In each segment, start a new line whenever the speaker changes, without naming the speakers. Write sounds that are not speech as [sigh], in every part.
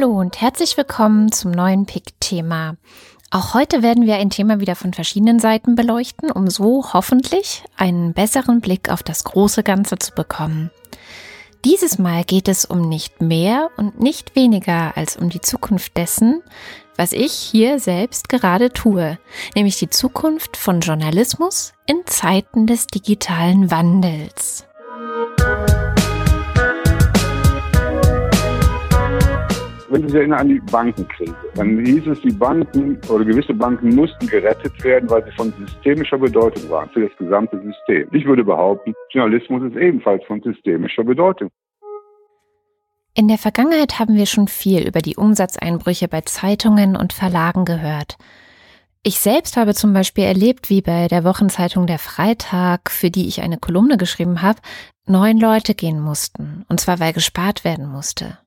Hallo und herzlich willkommen zum neuen Pick-Thema. Auch heute werden wir ein Thema wieder von verschiedenen Seiten beleuchten, um so hoffentlich einen besseren Blick auf das große Ganze zu bekommen. Dieses Mal geht es um nicht mehr und nicht weniger als um die Zukunft dessen, was ich hier selbst gerade tue, nämlich die Zukunft von Journalismus in Zeiten des digitalen Wandels.
Wenn Sie sich erinnern an die Bankenkrise, dann hieß es, die Banken oder gewisse Banken mussten gerettet werden, weil sie von systemischer Bedeutung waren für das gesamte System. Ich würde behaupten, Journalismus ist ebenfalls von systemischer Bedeutung.
In der Vergangenheit haben wir schon viel über die Umsatzeinbrüche bei Zeitungen und Verlagen gehört. Ich selbst habe zum Beispiel erlebt, wie bei der Wochenzeitung Der Freitag, für die ich eine Kolumne geschrieben habe, neun Leute gehen mussten, und zwar weil gespart werden musste.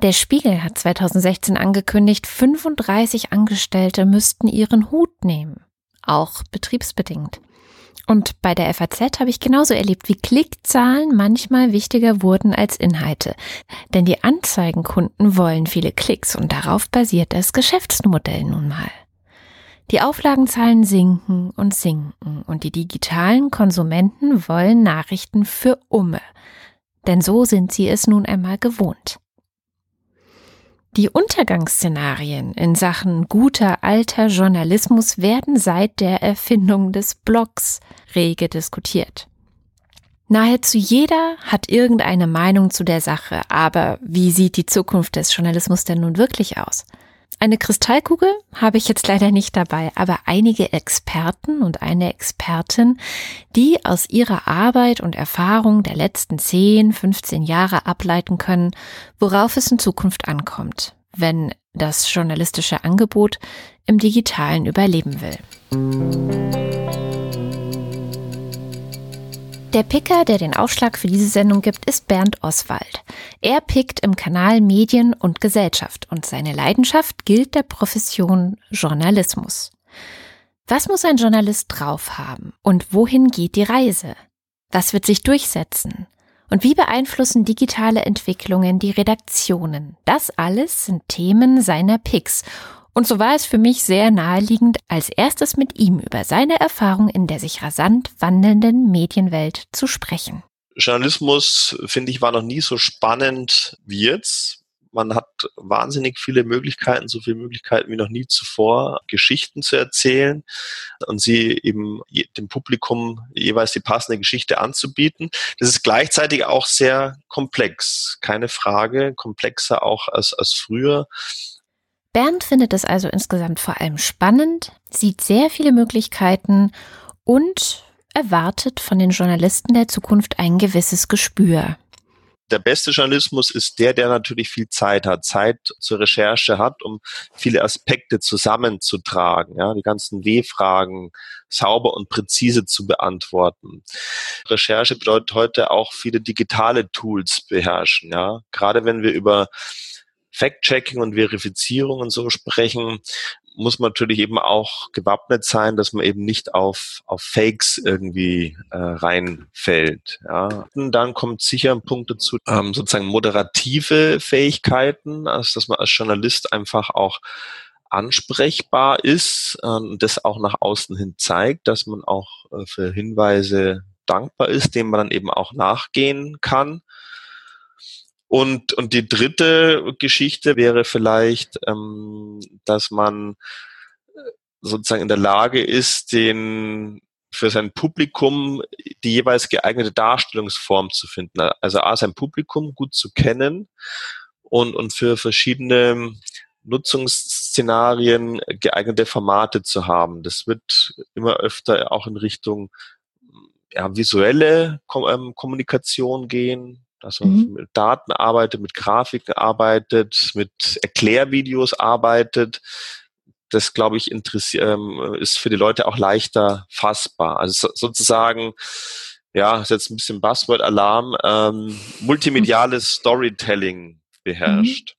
Der Spiegel hat 2016 angekündigt, 35 Angestellte müssten ihren Hut nehmen. Auch betriebsbedingt. Und bei der FAZ habe ich genauso erlebt, wie Klickzahlen manchmal wichtiger wurden als Inhalte. Denn die Anzeigenkunden wollen viele Klicks und darauf basiert das Geschäftsmodell nun mal. Die Auflagenzahlen sinken und sinken und die digitalen Konsumenten wollen Nachrichten für Umme. Denn so sind sie es nun einmal gewohnt. Die Untergangsszenarien in Sachen guter alter Journalismus werden seit der Erfindung des Blogs rege diskutiert. Nahezu jeder hat irgendeine Meinung zu der Sache, aber wie sieht die Zukunft des Journalismus denn nun wirklich aus? Eine Kristallkugel habe ich jetzt leider nicht dabei, aber einige Experten und eine Expertin, die aus ihrer Arbeit und Erfahrung der letzten 10, 15 Jahre ableiten können, worauf es in Zukunft ankommt, wenn das journalistische Angebot im digitalen überleben will. Der Picker, der den Aufschlag für diese Sendung gibt, ist Bernd Oswald. Er pickt im Kanal Medien und Gesellschaft und seine Leidenschaft gilt der Profession Journalismus. Was muss ein Journalist drauf haben und wohin geht die Reise? Was wird sich durchsetzen? Und wie beeinflussen digitale Entwicklungen die Redaktionen? Das alles sind Themen seiner Picks und so war es für mich sehr naheliegend, als erstes mit ihm über seine Erfahrung in der sich rasant wandelnden Medienwelt zu sprechen.
Journalismus, finde ich, war noch nie so spannend wie jetzt. Man hat wahnsinnig viele Möglichkeiten, so viele Möglichkeiten wie noch nie zuvor, Geschichten zu erzählen und sie eben dem Publikum jeweils die passende Geschichte anzubieten. Das ist gleichzeitig auch sehr komplex, keine Frage, komplexer auch als, als früher.
Bernd findet es also insgesamt vor allem spannend, sieht sehr viele Möglichkeiten und erwartet von den Journalisten der Zukunft ein gewisses Gespür.
Der beste Journalismus ist der, der natürlich viel Zeit hat, Zeit zur Recherche hat, um viele Aspekte zusammenzutragen, ja, die ganzen W-Fragen sauber und präzise zu beantworten. Recherche bedeutet heute auch viele digitale Tools beherrschen, ja. Gerade wenn wir über Fact-Checking und Verifizierung und so sprechen, muss man natürlich eben auch gewappnet sein, dass man eben nicht auf, auf Fakes irgendwie äh, reinfällt. Ja. Und dann kommt sicher ein Punkt dazu, ähm, sozusagen moderative Fähigkeiten, also dass man als Journalist einfach auch ansprechbar ist äh, und das auch nach außen hin zeigt, dass man auch äh, für Hinweise dankbar ist, denen man dann eben auch nachgehen kann. Und, und die dritte Geschichte wäre vielleicht, ähm, dass man äh, sozusagen in der Lage ist, den für sein Publikum die jeweils geeignete Darstellungsform zu finden. Also A, sein Publikum gut zu kennen und, und für verschiedene Nutzungsszenarien geeignete Formate zu haben. Das wird immer öfter auch in Richtung ja, visuelle ähm, Kommunikation gehen, dass man mhm. mit Daten arbeitet, mit Grafiken arbeitet, mit Erklärvideos arbeitet. Das, glaube ich, ähm, ist für die Leute auch leichter fassbar. Also sozusagen, ja, ist jetzt ein bisschen Buzzword-Alarm, ähm, multimediales Storytelling beherrscht.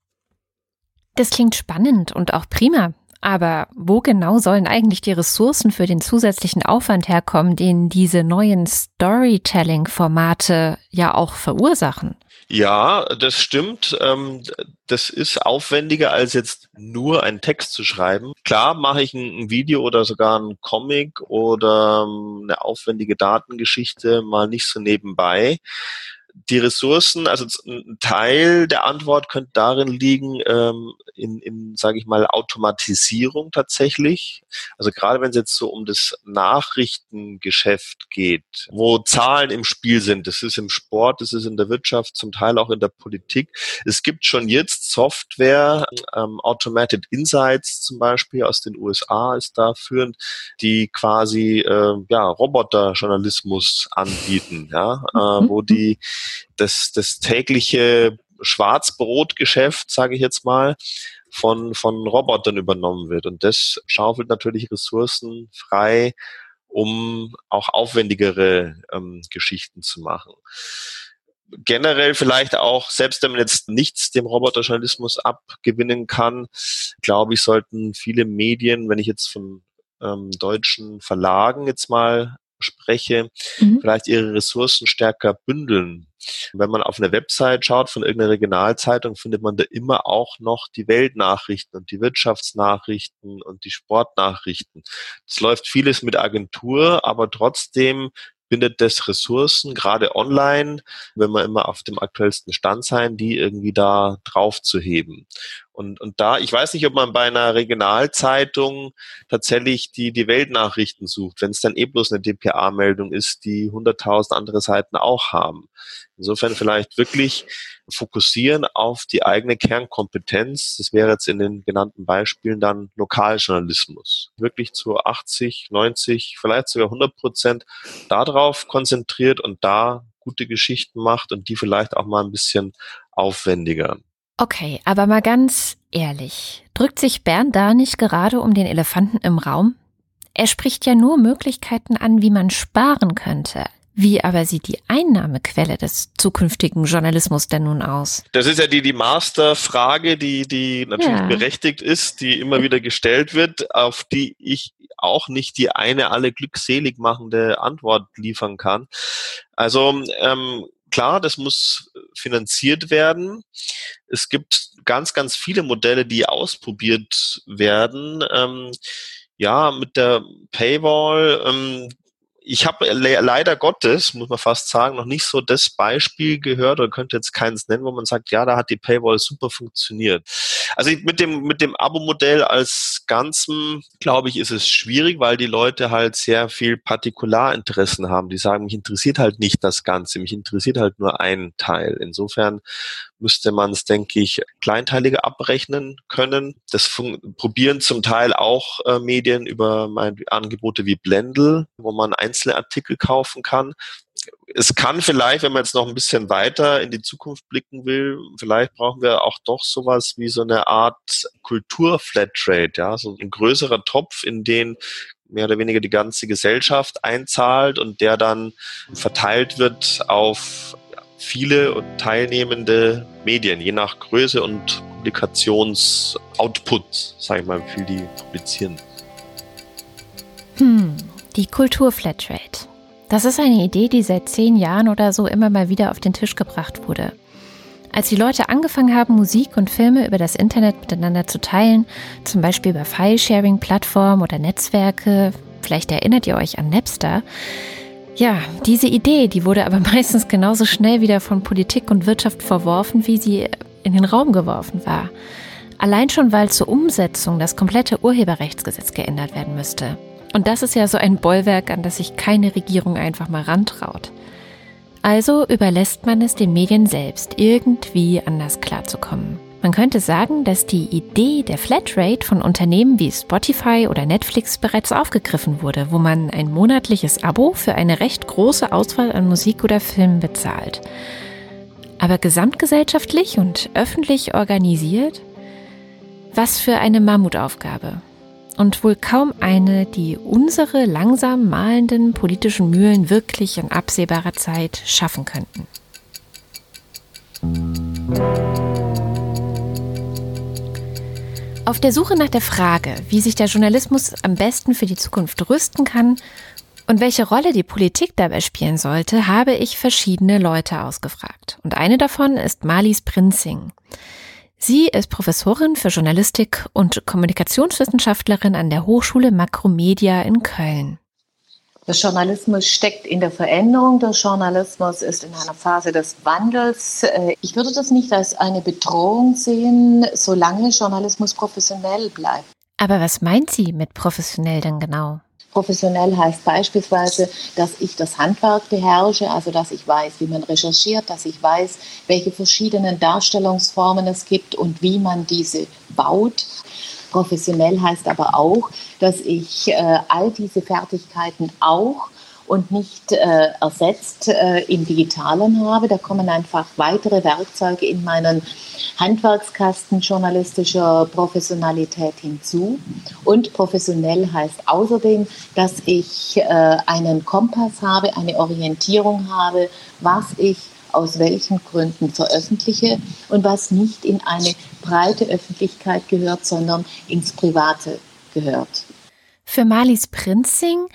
Das klingt spannend und auch prima. Aber wo genau sollen eigentlich die Ressourcen für den zusätzlichen Aufwand herkommen, den diese neuen Storytelling-Formate ja auch verursachen?
Ja, das stimmt. Ähm, das ist aufwendiger als jetzt nur einen Text zu schreiben. Klar mache ich ein Video oder sogar ein Comic oder ähm, eine aufwendige Datengeschichte mal nicht so nebenbei die Ressourcen, also ein Teil der Antwort könnte darin liegen, ähm, in, in sage ich mal, Automatisierung tatsächlich. Also gerade wenn es jetzt so um das Nachrichtengeschäft geht, wo Zahlen im Spiel sind, das ist im Sport, das ist in der Wirtschaft, zum Teil auch in der Politik. Es gibt schon jetzt Software, ähm, Automated Insights zum Beispiel aus den USA ist da führend, die quasi äh, ja, Roboterjournalismus anbieten, ja, äh, wo die das, das tägliche Schwarzbrotgeschäft, sage ich jetzt mal, von, von Robotern übernommen wird. Und das schaufelt natürlich Ressourcen frei, um auch aufwendigere ähm, Geschichten zu machen. Generell vielleicht auch, selbst wenn man jetzt nichts dem Roboterjournalismus abgewinnen kann, glaube ich, sollten viele Medien, wenn ich jetzt von ähm, deutschen Verlagen jetzt mal spreche, mhm. vielleicht ihre Ressourcen stärker bündeln. Wenn man auf eine Website schaut von irgendeiner Regionalzeitung, findet man da immer auch noch die Weltnachrichten und die Wirtschaftsnachrichten und die Sportnachrichten. Es läuft vieles mit Agentur, aber trotzdem bindet das Ressourcen, gerade online, wenn wir immer auf dem aktuellsten Stand sein, die irgendwie da drauf zu heben. Und, und da, ich weiß nicht, ob man bei einer Regionalzeitung tatsächlich die, die Weltnachrichten sucht, wenn es dann eh bloß eine DPA-Meldung ist, die 100.000 andere Seiten auch haben. Insofern vielleicht wirklich fokussieren auf die eigene Kernkompetenz. Das wäre jetzt in den genannten Beispielen dann Lokaljournalismus. Wirklich zu 80, 90, vielleicht sogar 100 Prozent darauf konzentriert und da gute Geschichten macht und die vielleicht auch mal ein bisschen aufwendiger.
Okay, aber mal ganz ehrlich, drückt sich Bernd da nicht gerade um den Elefanten im Raum? Er spricht ja nur Möglichkeiten an, wie man sparen könnte. Wie aber sieht die Einnahmequelle des zukünftigen Journalismus denn nun aus?
Das ist ja die, die Masterfrage, die, die natürlich ja. berechtigt ist, die immer wieder gestellt wird, auf die ich auch nicht die eine alle glückselig machende Antwort liefern kann. Also ähm, klar, das muss finanziert werden. Es gibt ganz, ganz viele Modelle, die ausprobiert werden. Ähm, ja, mit der Paywall, ähm, ich habe le leider Gottes, muss man fast sagen, noch nicht so das Beispiel gehört oder könnte jetzt keins nennen, wo man sagt, ja, da hat die Paywall super funktioniert. Also mit dem, mit dem Abo-Modell als Ganzen, glaube ich, ist es schwierig, weil die Leute halt sehr viel Partikularinteressen haben. Die sagen, mich interessiert halt nicht das Ganze, mich interessiert halt nur ein Teil. Insofern müsste man es, denke ich, kleinteiliger abrechnen können. Das probieren zum Teil auch äh, Medien über meine Angebote wie Blendl, wo man einzelne Artikel kaufen kann. Es kann vielleicht, wenn man jetzt noch ein bisschen weiter in die Zukunft blicken will, vielleicht brauchen wir auch doch sowas wie so eine Art Kultur-Flatrate, ja, so ein größerer Topf, in den mehr oder weniger die ganze Gesellschaft einzahlt und der dann verteilt wird auf viele und teilnehmende Medien, je nach Größe und Publikationsoutput, sage ich mal, wie viel die publizieren.
Hm, die Kulturflatrate. Das ist eine Idee, die seit zehn Jahren oder so immer mal wieder auf den Tisch gebracht wurde. Als die Leute angefangen haben, Musik und Filme über das Internet miteinander zu teilen, zum Beispiel über File-Sharing-Plattformen oder Netzwerke, vielleicht erinnert ihr euch an Napster, ja, diese Idee, die wurde aber [laughs] meistens genauso schnell wieder von Politik und Wirtschaft verworfen, wie sie in den Raum geworfen war. Allein schon, weil zur Umsetzung das komplette Urheberrechtsgesetz geändert werden müsste. Und das ist ja so ein Bollwerk, an das sich keine Regierung einfach mal rantraut. Also überlässt man es den Medien selbst, irgendwie anders klarzukommen. Man könnte sagen, dass die Idee der Flatrate von Unternehmen wie Spotify oder Netflix bereits aufgegriffen wurde, wo man ein monatliches Abo für eine recht große Auswahl an Musik oder Filmen bezahlt. Aber gesamtgesellschaftlich und öffentlich organisiert? Was für eine Mammutaufgabe. Und wohl kaum eine, die unsere langsam malenden politischen Mühlen wirklich in absehbarer Zeit schaffen könnten. Auf der Suche nach der Frage, wie sich der Journalismus am besten für die Zukunft rüsten kann Und welche Rolle die Politik dabei spielen sollte, habe ich verschiedene Leute ausgefragt. Und eine davon ist Marlies Prinzing. Sie ist Professorin für Journalistik und Kommunikationswissenschaftlerin an der Hochschule Makromedia in Köln.
Der Journalismus steckt in der Veränderung. Der Journalismus ist in einer Phase des Wandels. Äh, ich würde das nicht als eine Bedrohung sehen, solange Journalismus professionell bleibt.
Aber was meint sie mit professionell denn genau?
Professionell heißt beispielsweise, dass ich das Handwerk beherrsche, also dass ich weiß, wie man recherchiert, dass ich weiß, welche verschiedenen Darstellungsformen es gibt und wie man diese baut. Professionell heißt aber auch, dass ich äh, all diese Fertigkeiten auch und nicht äh, ersetzt äh, im Digitalen habe. Da kommen einfach weitere Werkzeuge in meinen Handwerkskasten journalistischer Professionalität hinzu. Und professionell heißt außerdem, dass ich äh, einen Kompass habe, eine Orientierung habe, was ich aus welchen Gründen veröffentliche und was nicht in eine breite Öffentlichkeit gehört, sondern ins Private gehört.
Für Marlies Prinzing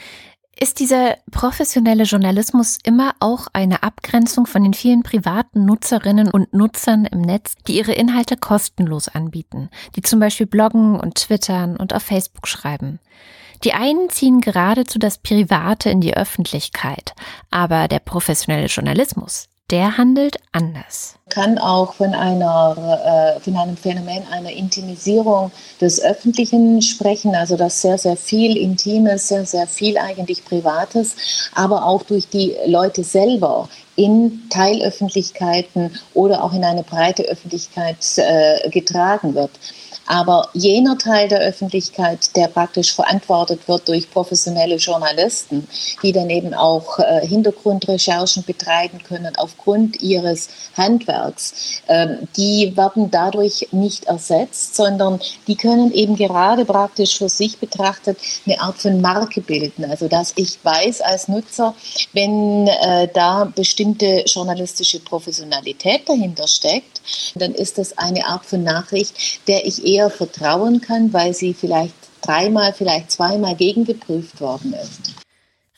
ist dieser professionelle Journalismus immer auch eine Abgrenzung von den vielen privaten Nutzerinnen und Nutzern im Netz, die ihre Inhalte kostenlos anbieten, die zum Beispiel bloggen und twittern und auf Facebook schreiben? Die einen ziehen geradezu das Private in die Öffentlichkeit, aber der professionelle Journalismus, der handelt anders.
Kann auch von, einer, äh, von einem Phänomen einer Intimisierung des Öffentlichen sprechen, also dass sehr, sehr viel Intimes, sehr, sehr viel eigentlich Privates, aber auch durch die Leute selber in Teilöffentlichkeiten oder auch in eine breite Öffentlichkeit äh, getragen wird. Aber jener Teil der Öffentlichkeit, der praktisch verantwortet wird durch professionelle Journalisten, die dann eben auch äh, Hintergrundrecherchen betreiben können aufgrund ihres Handwerks, äh, die werden dadurch nicht ersetzt, sondern die können eben gerade praktisch für sich betrachtet eine Art von Marke bilden. Also dass ich weiß als Nutzer, wenn äh, da bestimmte journalistische Professionalität dahinter steckt, dann ist das eine Art von Nachricht, der ich eher vertrauen kann, weil sie vielleicht dreimal, vielleicht zweimal gegengeprüft worden ist.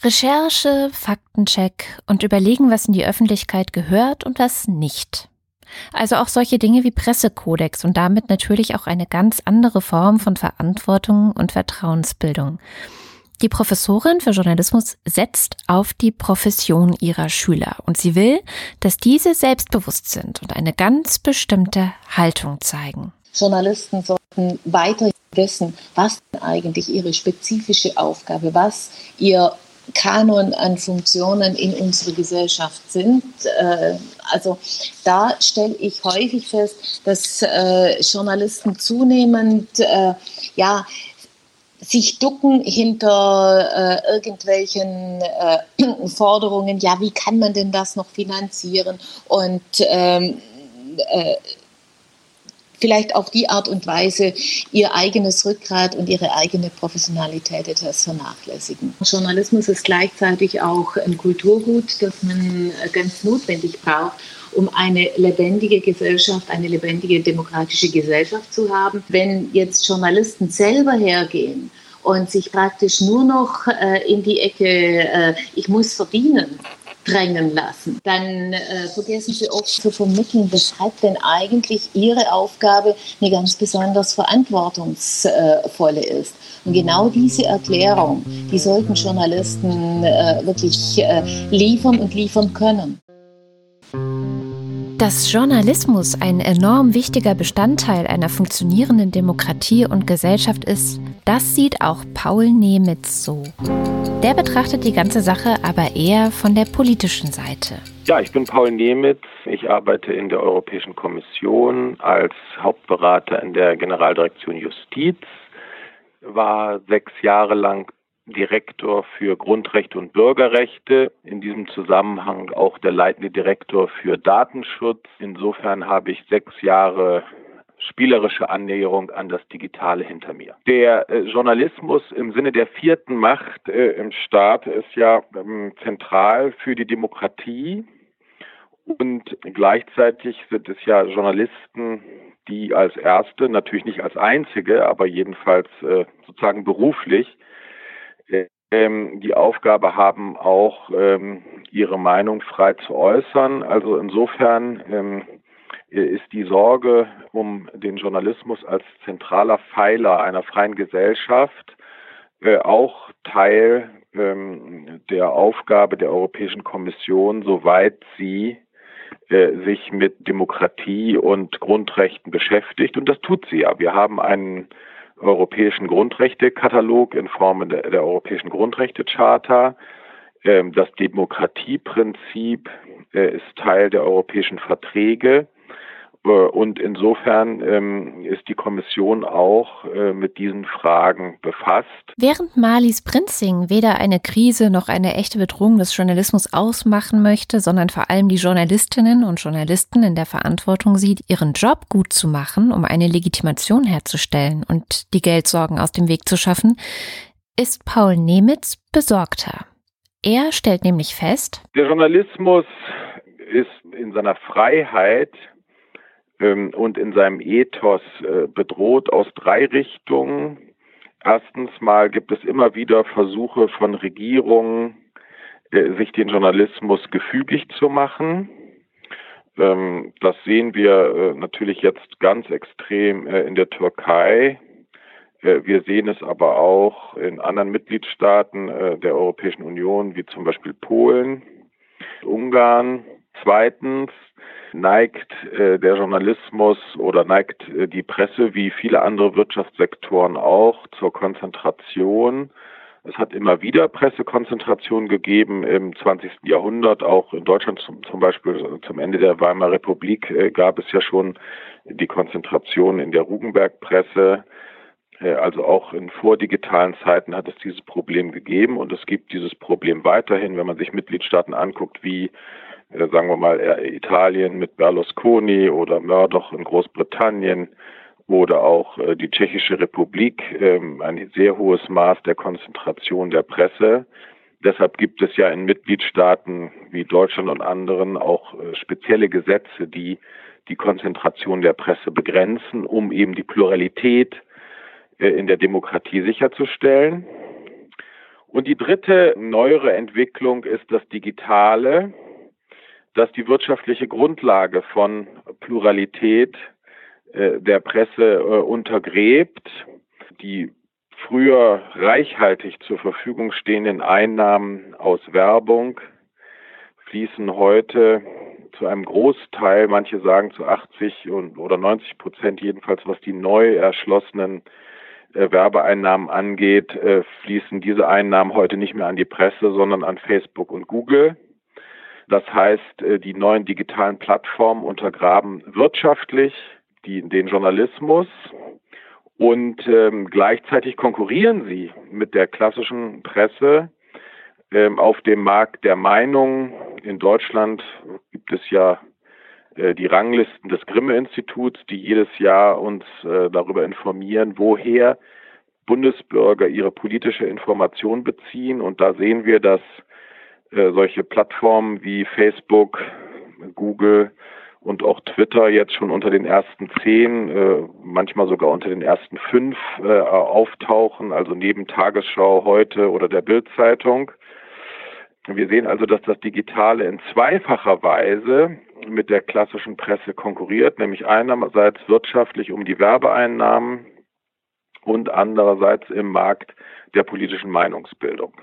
Recherche, Faktencheck und überlegen, was in die Öffentlichkeit gehört und was nicht. Also auch solche Dinge wie Pressekodex und damit natürlich auch eine ganz andere Form von Verantwortung und Vertrauensbildung. Die Professorin für Journalismus setzt auf die Profession ihrer Schüler und sie will, dass diese selbstbewusst sind und eine ganz bestimmte Haltung zeigen.
Journalisten sollten weiter wissen, was eigentlich ihre spezifische Aufgabe, was ihr Kanon an Funktionen in unserer Gesellschaft sind. Äh, also da stelle ich häufig fest, dass äh, Journalisten zunehmend äh, ja sich ducken hinter irgendwelchen [clears throat] Forderungen, ja, wie kann man denn das noch finanzieren? Und ähm, äh, vielleicht auf die Art und Weise ihr eigenes Rückgrat und ihre eigene Professionalität etwas vernachlässigen. Journalismus ist gleichzeitig auch ein Kulturgut, das man ganz notwendig braucht, um eine lebendige Gesellschaft, eine lebendige demokratische Gesellschaft zu haben. Wenn jetzt Journalisten selber hergehen und sich praktisch nur noch äh, in die Ecke, äh, ich muss verdienen, drängen lassen, dann äh, vergessen sie oft zu vermitteln, weshalb denn eigentlich ihre Aufgabe eine ganz besonders verantwortungsvolle ist. Und genau diese Erklärung, die sollten Journalisten äh, wirklich äh, liefern und liefern können.
Dass Journalismus ein enorm wichtiger Bestandteil einer funktionierenden Demokratie und Gesellschaft ist, das sieht auch Paul Nemitz so. Der betrachtet die ganze Sache aber eher von der politischen Seite.
Ja, ich bin Paul Nemitz. Ich arbeite in der Europäischen Kommission als Hauptberater in der Generaldirektion Justiz, war sechs Jahre lang Direktor für Grundrechte und Bürgerrechte, in diesem Zusammenhang auch der leitende Direktor für Datenschutz. Insofern habe ich sechs Jahre spielerische Annäherung an das Digitale hinter mir. Der äh, Journalismus im Sinne der vierten Macht äh, im Staat ist ja ähm, zentral für die Demokratie und gleichzeitig sind es ja Journalisten, die als erste, natürlich nicht als einzige, aber jedenfalls äh, sozusagen beruflich ähm, die Aufgabe haben, auch ähm, ihre Meinung frei zu äußern. Also insofern ähm, ist die Sorge um den Journalismus als zentraler Pfeiler einer freien Gesellschaft äh, auch Teil ähm, der Aufgabe der Europäischen Kommission, soweit sie äh, sich mit Demokratie und Grundrechten beschäftigt. Und das tut sie ja. Wir haben einen europäischen Grundrechtekatalog in Form der, der Europäischen Grundrechtecharta. Ähm, das Demokratieprinzip äh, ist Teil der europäischen Verträge. Äh, und insofern ähm, ist die Kommission auch äh, mit diesen Fragen befasst.
Während Marlies Prinzing weder eine Krise noch eine echte Bedrohung des Journalismus ausmachen möchte, sondern vor allem die Journalistinnen und Journalisten in der Verantwortung sieht, ihren Job gut zu machen, um eine Legitimation herzustellen und die Geldsorgen aus dem Weg zu schaffen, ist Paul Nemitz besorgter. Er stellt nämlich fest,
der Journalismus ist in seiner Freiheit und in seinem Ethos äh, bedroht aus drei Richtungen. Erstens mal gibt es immer wieder Versuche von Regierungen, äh, sich den Journalismus gefügig zu machen. Ähm, das sehen wir äh, natürlich jetzt ganz extrem in der Türkei. Wir sehen es aber auch in anderen Mitgliedstaaten der Europäischen Union, wie zum Beispiel Polen, Ungarn. Zweitens neigt äh, der Journalismus oder neigt äh, die Presse wie viele andere Wirtschaftssektoren auch zur Konzentration. Es hat immer wieder Pressekonzentration gegeben im 20. Jahrhundert, auch in Deutschland zum, zum Beispiel zum Ende der Weimarer Republik äh, gab es ja schon die Konzentration in der Rugenberg-Presse. Äh, also auch in vordigitalen Zeiten hat es dieses Problem gegeben und es gibt dieses Problem weiterhin, wenn man sich Mitgliedstaaten anguckt, wie äh, sagen wir mal, Italien mit Berlusconi oder Murdoch in Großbritannien oder auch äh, die Tschechische Republik, ähm, ein sehr hohes Maß der Konzentration der Presse. Deshalb gibt es ja in Mitgliedstaaten wie Deutschland und anderen auch äh, spezielle Gesetze, die die Konzentration der Presse begrenzen, um eben die Pluralität in der Demokratie sicherzustellen. Und die dritte neuere Entwicklung ist das Digitale das die wirtschaftliche Grundlage von Pluralität äh, der Presse äh, untergräbt. Die früher reichhaltig zur Verfügung stehenden Einnahmen aus Werbung fließen heute zu einem Großteil, manche sagen zu 80 und, oder 90 Prozent jedenfalls, was die neu erschlossenen äh, Werbeeinnahmen angeht, äh, fließen diese Einnahmen heute nicht mehr an die Presse, sondern an Facebook und Google. Das heißt, äh, die neuen digitalen Plattformen untergraben wirtschaftlich die, den Journalismus und ähm, gleichzeitig konkurrieren sie mit der klassischen Presse ähm, auf dem Markt der Meinung. In Deutschland gibt es ja äh, die Ranglisten des Grimme-Instituts, die jedes Jahr uns äh, darüber informieren, woher Bundesbürger ihre politische Information beziehen. Und da sehen wir, dass äh, solche Plattformen wie Facebook, Google und auch Twitter jetzt schon unter den ersten zehn, äh, manchmal sogar unter den ersten fünf äh, auftauchen, also neben Tagesschau heute oder der Bildzeitung. Wir sehen also, dass das Digitale in zweifacher Weise mit der klassischen Presse konkurriert, nämlich einerseits wirtschaftlich um die Werbeeinnahmen und andererseits im Markt der politischen Meinungsbildung.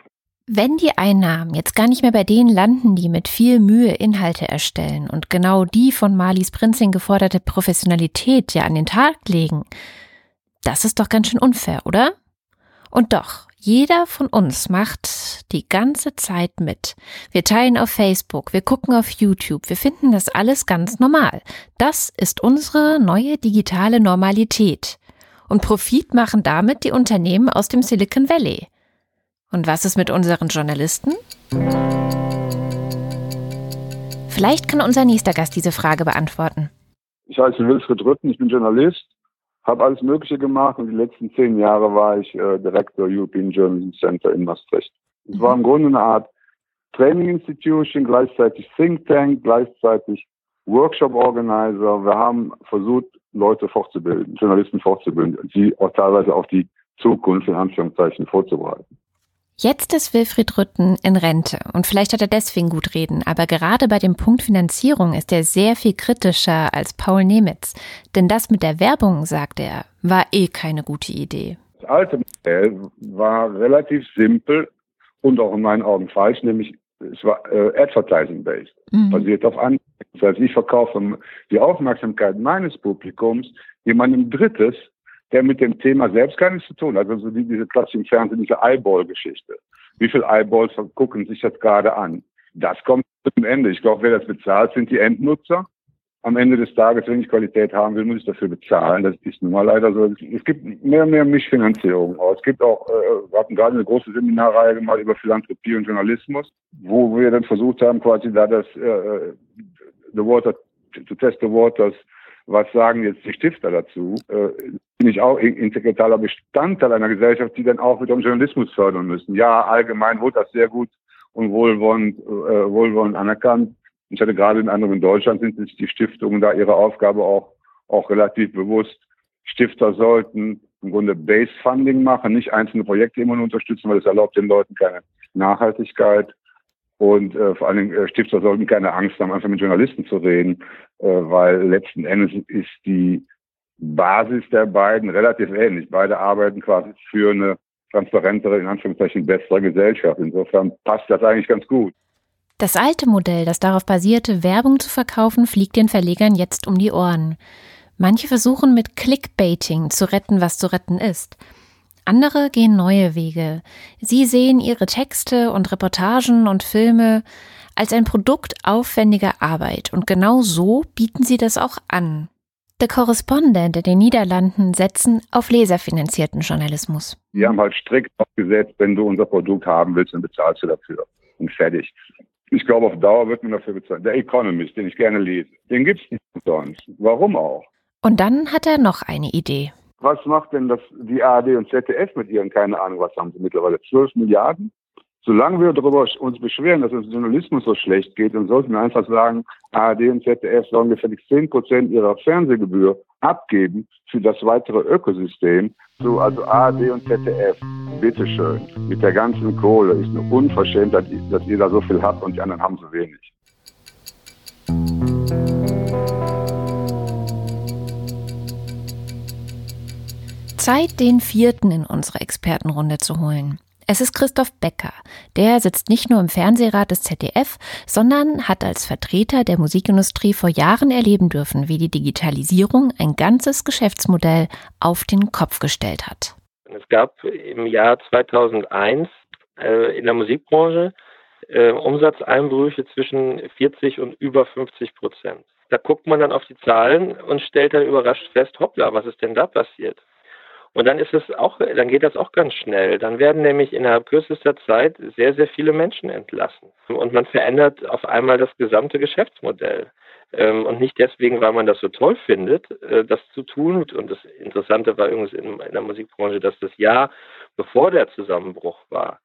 Wenn die Einnahmen jetzt gar nicht mehr bei denen landen, die mit viel Mühe Inhalte erstellen und genau die von Marlies Prinzing geforderte Professionalität ja an den Tag legen, das ist doch ganz schön unfair, oder? Und doch, jeder von uns macht die ganze Zeit mit. Wir teilen auf Facebook, wir gucken auf YouTube, wir finden das alles ganz normal. Das ist unsere neue digitale Normalität. Und Profit machen damit die Unternehmen aus dem Silicon Valley. Und was ist mit unseren Journalisten? Vielleicht kann unser nächster Gast diese Frage beantworten.
Ich heiße Wilfried Rütten, ich bin Journalist, habe alles Mögliche gemacht und die letzten zehn Jahre war ich äh, Direktor European Journalism Center in Maastricht. Es war im Grunde eine Art Training Institution, gleichzeitig Think Tank, gleichzeitig Workshop Organizer. Wir haben versucht, Leute fortzubilden, Journalisten fortzubilden, sie auch teilweise auf die Zukunft in Anführungszeichen vorzubereiten.
Jetzt ist Wilfried Rütten in Rente und vielleicht hat er deswegen gut reden, aber gerade bei dem Punkt Finanzierung ist er sehr viel kritischer als Paul Nemitz. Denn das mit der Werbung, sagt er, war eh keine gute Idee.
Das alte Modell war relativ simpel und auch in meinen Augen falsch, nämlich es war äh, Advertising-based, mhm. basiert auf Anzeigen. Das heißt, ich verkaufe die Aufmerksamkeit meines Publikums jemandem Drittes, der mit dem Thema selbst gar nichts zu tun hat. Also die, diese klassischen Fernsehen, diese Eyeball-Geschichte. Wie viele Eyeballs gucken sich das gerade an? Das kommt zum Ende. Ich glaube, wer das bezahlt, sind die Endnutzer. Am Ende des Tages, wenn ich Qualität haben will, muss ich dafür bezahlen. Das ist nun mal leider so. Es gibt mehr und mehr Mischfinanzierung. Es gibt auch, äh, wir hatten gerade eine große Seminarreihe gemacht über Philanthropie und Journalismus, wo wir dann versucht haben, quasi da das äh, äh the water to test the waters was sagen jetzt die Stifter dazu? Äh, bin ich auch integraler Bestandteil einer Gesellschaft, die dann auch wiederum Journalismus fördern müssen. Ja, allgemein wurde das sehr gut und wohlwollend, äh, wohlwollend anerkannt. Ich hatte gerade in anderen in Deutschland sind sich die Stiftungen da ihre Aufgabe auch, auch relativ bewusst. Stifter sollten im Grunde Base Funding machen, nicht einzelne Projekte immer nur unterstützen, weil es erlaubt den Leuten keine Nachhaltigkeit. Und äh, vor allen Dingen äh, Stifter sollten keine Angst haben, einfach mit Journalisten zu reden, äh, weil letzten Endes ist die Basis der beiden relativ ähnlich. Beide arbeiten quasi für eine transparentere, in Anführungszeichen bessere Gesellschaft. Insofern passt das eigentlich ganz gut.
Das alte Modell, das darauf basierte, Werbung zu verkaufen, fliegt den Verlegern jetzt um die Ohren. Manche versuchen mit Clickbaiting zu retten, was zu retten ist. Andere gehen neue Wege. Sie sehen ihre Texte und Reportagen und Filme als ein Produkt aufwendiger Arbeit und genau so bieten sie das auch an. The Correspondent in den Niederlanden setzen auf leserfinanzierten Journalismus.
Wir haben halt strikt aufgesetzt, wenn du unser Produkt haben willst, dann bezahlst du dafür. Und fertig. Ich glaube, auf Dauer wird man dafür bezahlen. Der Economist, den ich gerne lese, den gibt's nicht sonst. Warum auch?
Und dann hat er noch eine Idee
was macht denn das, die ARD und ZDF mit ihren, keine Ahnung, was haben sie mittlerweile, 12 Milliarden? Solange wir darüber uns beschweren, dass es Journalismus so schlecht geht, dann sollten wir einfach sagen, ARD und ZDF sollen gefälligst 10 Prozent ihrer Fernsehgebühr abgeben für das weitere Ökosystem. So, also ARD und ZDF, bitteschön, mit der ganzen Kohle ist eine Unverschämtheit, dass ihr da so viel habt und die anderen haben so wenig.
Zeit, den vierten in unsere Expertenrunde zu holen. Es ist Christoph Becker. Der sitzt nicht nur im Fernsehrat des ZDF, sondern hat als Vertreter der Musikindustrie vor Jahren erleben dürfen, wie die Digitalisierung ein ganzes Geschäftsmodell auf den Kopf gestellt hat.
Es gab im Jahr 2001 äh, in der Musikbranche äh, Umsatzeinbrüche zwischen 40 und über 50 Prozent. Da guckt man dann auf die Zahlen und stellt dann überrascht fest, hoppla, was ist denn da passiert? Und dann ist es auch, dann geht das auch ganz schnell. Dann werden nämlich innerhalb kürzester Zeit sehr, sehr viele Menschen entlassen. Und man verändert auf einmal das gesamte Geschäftsmodell. Ähm, und nicht deswegen, weil man das so toll findet, äh, das zu tun. Und das Interessante war übrigens in, der Musikbranche, dass das Jahr, bevor der Zusammenbruch war,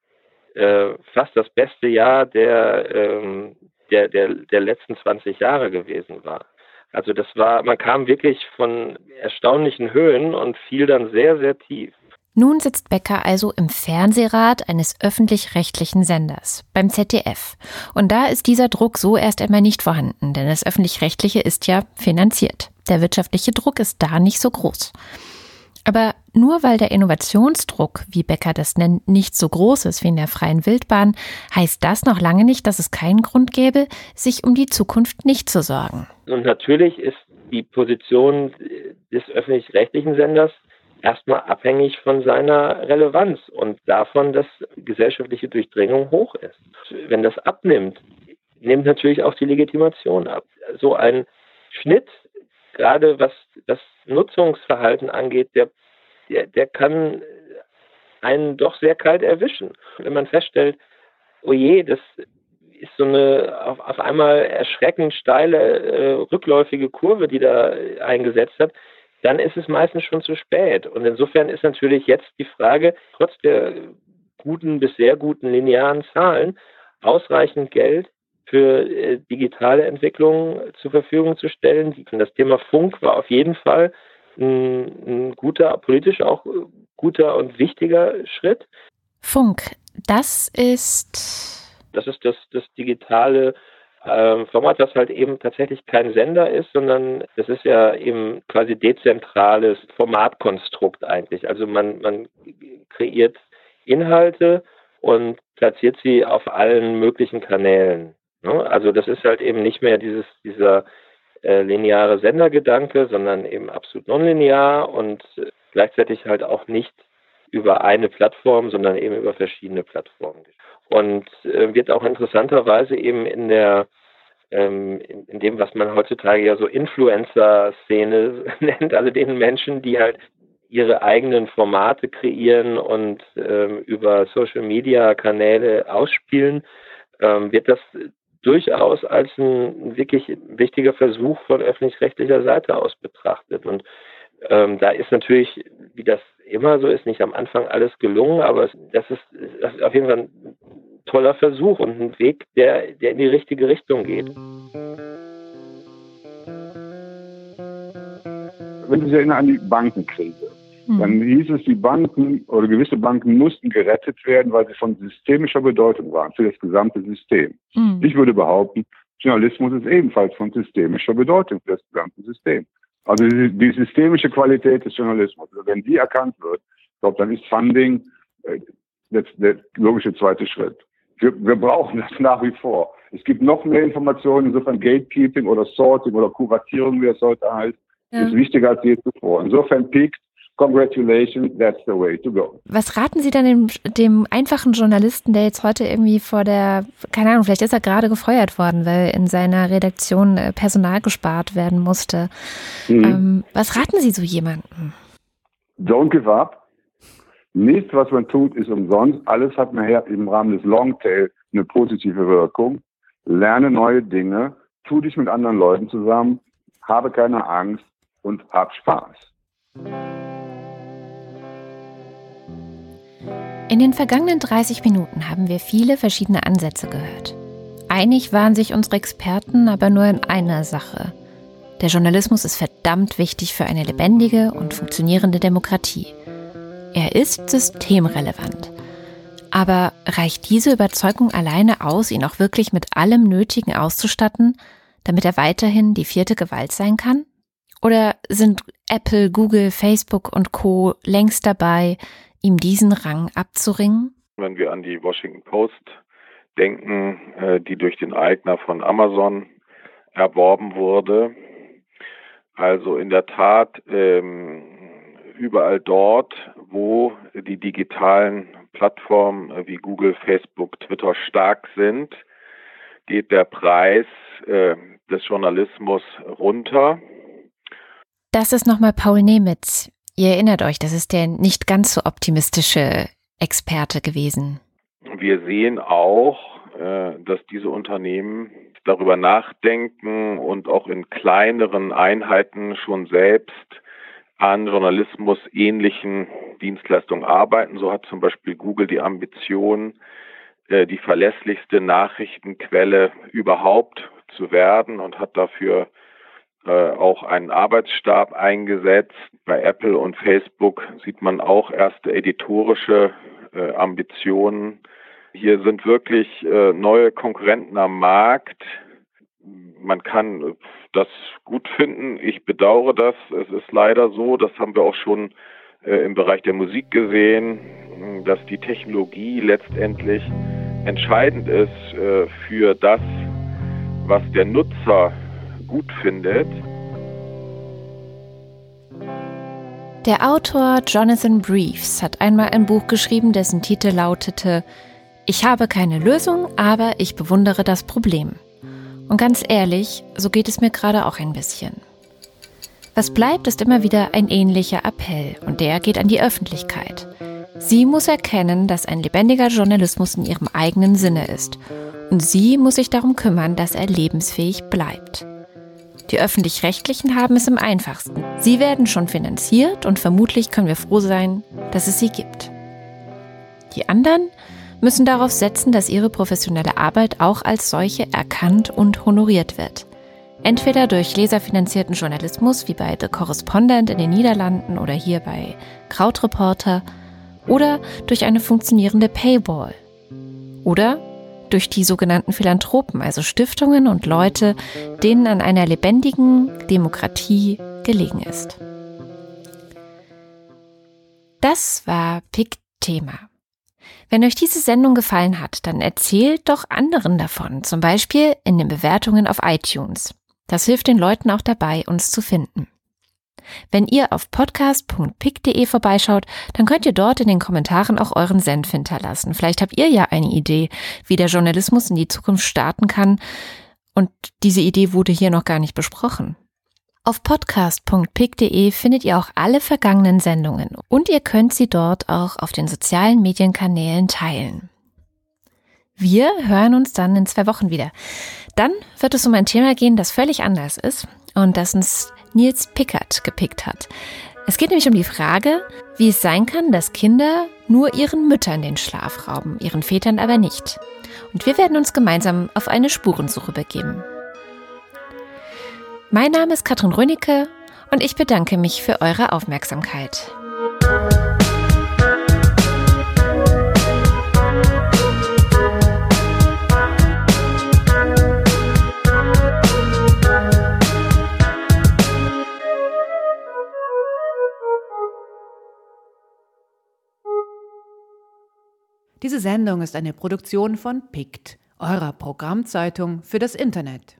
äh, fast das beste Jahr der, ähm, der, der, der letzten 20 Jahre gewesen war. Also das war, man kam wirklich von erstaunlichen Höhen und fiel dann sehr, sehr tief.
Nun sitzt Becker also im Fernsehrat eines öffentlich-rechtlichen Senders, beim ZDF. Und da ist dieser Druck so erst einmal nicht vorhanden, denn das öffentlich-rechtliche ist ja finanziert. Der wirtschaftliche Druck ist da nicht so groß. Aber nur weil der Innovationsdruck, wie Becker das nennt, nicht so groß ist wie in der freien Wildbahn, heißt das noch lange nicht, dass es keinen Grund gäbe, sich um die Zukunft nicht zu sorgen.
Und natürlich ist die Position des öffentlich-rechtlichen Senders erstmal abhängig von seiner Relevanz und davon, dass gesellschaftliche Durchdringung hoch ist. Wenn das abnimmt, nimmt natürlich auch die Legitimation ab. So ein Schnitt, gerade was das Nutzungsverhalten angeht, der, der, der kann einen doch sehr kalt erwischen. Wenn man feststellt, oh je, das ist so eine auf, auf einmal erschreckend steile, äh, rückläufige Kurve, die da eingesetzt hat, dann ist es meistens schon zu spät. Und insofern ist natürlich jetzt die Frage, trotz der guten bis sehr guten linearen Zahlen, ausreichend Geld für äh, digitale Entwicklung zur Verfügung zu stellen. Das Thema Funk war auf jeden Fall ein, ein guter, politisch auch guter und wichtiger Schritt.
Funk, das ist.
Das ist das, das digitale ähm, Format, das halt eben tatsächlich kein Sender ist, sondern es ist ja eben quasi dezentrales Formatkonstrukt eigentlich. Also man, man kreiert Inhalte und platziert sie auf allen möglichen Kanälen. Ne? Also das ist halt eben nicht mehr dieses, dieser äh, lineare Sendergedanke, sondern eben absolut nonlinear und äh, gleichzeitig halt auch nicht über eine Plattform, sondern eben über verschiedene Plattformen. Und äh, wird auch interessanterweise eben in der ähm, in, dem, was man heutzutage ja so Influencer-Szene [laughs] nennt, also den Menschen, die halt ihre eigenen Formate kreieren und ähm, über Social-Media-Kanäle ausspielen, ähm, wird das durchaus als ein wirklich wichtiger Versuch von öffentlich-rechtlicher Seite aus betrachtet. Und ähm, da ist natürlich, wie das immer so ist, nicht am Anfang alles gelungen, aber das ist, das ist auf jeden Fall ein toller Versuch und ein Weg, der, der in die richtige Richtung geht.
Wenn Sie sich erinnern an die Bankenkrise, hm. dann hieß es, die Banken oder gewisse Banken mussten gerettet werden, weil sie von systemischer Bedeutung waren für das gesamte System. Mhm. Ich würde behaupten, Journalismus ist ebenfalls von systemischer Bedeutung für das gesamte System. Also die, die systemische Qualität des Journalismus, also wenn die erkannt wird, ich glaube, dann ist Funding äh, der, der logische zweite Schritt. Wir, wir brauchen das [laughs] nach wie vor. Es gibt noch mehr Informationen, insofern Gatekeeping oder Sorting oder Kuratierung, wie es heute heißt, ja. ist wichtiger als je zuvor. Insofern peakt Congratulations, that's the way to go.
Was raten Sie dann dem, dem, einfachen Journalisten, der jetzt heute irgendwie vor der, keine Ahnung, vielleicht ist er gerade gefeuert worden, weil in seiner Redaktion äh, Personal gespart werden musste. Mhm. Ähm, was raten Sie so jemandem?
Don't give up. Nichts, was man tut, ist umsonst. Alles hat nachher im Rahmen des Longtail eine positive Wirkung. Lerne neue Dinge, tu dich mit anderen Leuten zusammen, habe keine Angst und hab Spaß.
In den vergangenen 30 Minuten haben wir viele verschiedene Ansätze gehört. Einig waren sich unsere Experten aber nur in einer Sache. Der Journalismus ist verdammt wichtig für eine lebendige und funktionierende Demokratie. Er ist systemrelevant. Aber reicht diese Überzeugung alleine aus, ihn auch wirklich mit allem Nötigen auszustatten, damit er weiterhin die vierte Gewalt sein kann? Oder sind Apple, Google, Facebook und Co längst dabei, ihm diesen Rang abzuringen?
Wenn wir an die Washington Post denken, äh, die durch den Eigner von Amazon erworben wurde. Also in der Tat ähm, überall dort, wo die digitalen Plattformen wie Google, Facebook, Twitter stark sind, geht der Preis äh, des Journalismus runter.
Das ist nochmal Paul Nemitz. Ihr erinnert euch, das ist der nicht ganz so optimistische Experte gewesen.
Wir sehen auch, äh, dass diese Unternehmen darüber nachdenken und auch in kleineren Einheiten schon selbst an Journalismus ähnlichen Dienstleistungen arbeiten. So hat zum Beispiel Google die Ambition, äh, die verlässlichste Nachrichtenquelle überhaupt zu werden und hat dafür äh, auch einen Arbeitsstab eingesetzt. Bei Apple und Facebook sieht man auch erste editorische äh, Ambitionen. Hier sind wirklich äh, neue Konkurrenten am Markt. Man kann das gut finden. Ich bedauere das. Es ist leider so, das haben wir auch schon äh, im Bereich der Musik gesehen, dass die Technologie letztendlich entscheidend ist äh, für das, was der Nutzer gut findet.
Der Autor Jonathan Briefs hat einmal ein Buch geschrieben, dessen Titel lautete Ich habe keine Lösung, aber ich bewundere das Problem. Und ganz ehrlich, so geht es mir gerade auch ein bisschen. Was bleibt, ist immer wieder ein ähnlicher Appell und der geht an die Öffentlichkeit. Sie muss erkennen, dass ein lebendiger Journalismus in ihrem eigenen Sinne ist und sie muss sich darum kümmern, dass er lebensfähig bleibt. Die öffentlich-rechtlichen haben es im einfachsten. Sie werden schon finanziert und vermutlich können wir froh sein, dass es sie gibt. Die anderen müssen darauf setzen, dass ihre professionelle Arbeit auch als solche erkannt und honoriert wird. Entweder durch leserfinanzierten Journalismus wie bei The Correspondent in den Niederlanden oder hier bei Krautreporter oder durch eine funktionierende Paywall oder durch die sogenannten Philanthropen, also Stiftungen und Leute, denen an einer lebendigen Demokratie gelegen ist. Das war Pick Thema. Wenn euch diese Sendung gefallen hat, dann erzählt doch anderen davon, zum Beispiel in den Bewertungen auf iTunes. Das hilft den Leuten auch dabei, uns zu finden. Wenn ihr auf podcast.pick.de vorbeischaut, dann könnt ihr dort in den Kommentaren auch euren Senf hinterlassen. Vielleicht habt ihr ja eine Idee, wie der Journalismus in die Zukunft starten kann. Und diese Idee wurde hier noch gar nicht besprochen. Auf podcast.pick.de findet ihr auch alle vergangenen Sendungen und ihr könnt sie dort auch auf den sozialen Medienkanälen teilen. Wir hören uns dann in zwei Wochen wieder. Dann wird es um ein Thema gehen, das völlig anders ist und das uns Nils Pickert gepickt hat. Es geht nämlich um die Frage, wie es sein kann, dass Kinder nur ihren Müttern den Schlaf rauben, ihren Vätern aber nicht. Und wir werden uns gemeinsam auf eine Spurensuche begeben. Mein Name ist Katrin Rönicke und ich bedanke mich für eure Aufmerksamkeit.
Diese Sendung ist eine Produktion von PICT, eurer Programmzeitung für das Internet.